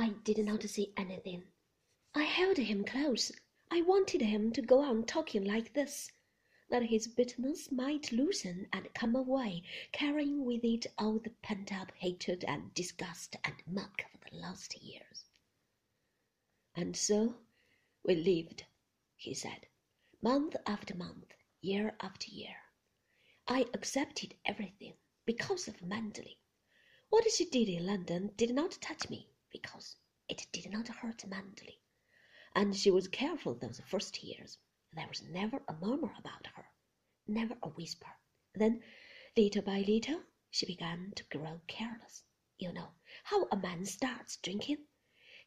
I did not see anything. I held him close. I wanted him to go on talking like this, that his bitterness might loosen and come away, carrying with it all the pent up hatred and disgust and muck of the last years. And so we lived, he said, month after month, year after year. I accepted everything because of Manderley. What she did in London did not touch me because it did not hurt Manderley and she was careful those first years. There was never a murmur about her, never a whisper. Then, little by little, she began to grow careless. You know how a man starts drinking?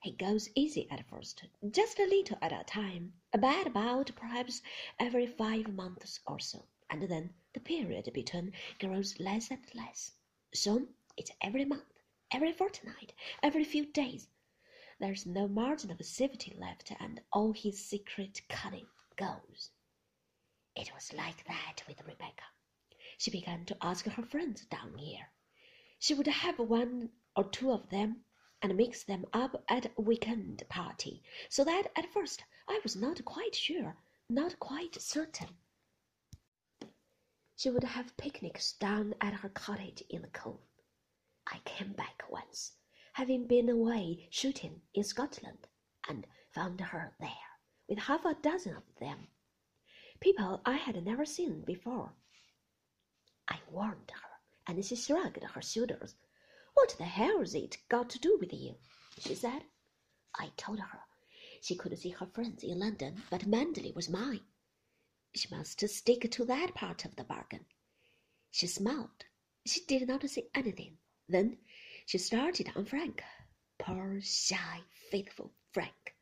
He goes easy at first, just a little at a time, a bad about perhaps every five months or so, and then the period between grows less and less. Soon it's every month, every fortnight, every few days, there's no margin of safety left, and all his secret cunning goes. It was like that with Rebecca. She began to ask her friends down here. She would have one or two of them and mix them up at a weekend party, so that at first I was not quite sure, not quite certain. She would have picnics down at her cottage in the cove. I came back having been away shooting in Scotland, and found her there with half a dozen of them, people I had never seen before. I warned her, and she shrugged her shoulders. What the hell's it got to do with you? she said. I told her she could see her friends in London, but Manderley was mine. She must stick to that part of the bargain. She smiled. She did not say anything. Then she started on Frank. Poor, shy, faithful Frank.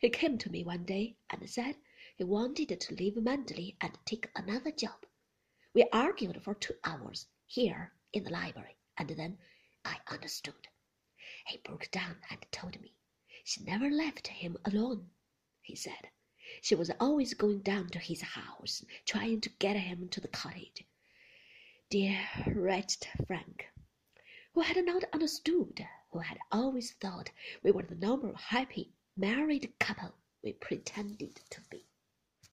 He came to me one day and said he wanted to leave Manderley and take another job. We argued for two hours here in the library, and then I understood. He broke down and told me she never left him alone. He said she was always going down to his house, trying to get him to the cottage. Dear, wretched Frank! Who had not understood, who had always thought we were the normal, happy, married couple we pretended to be.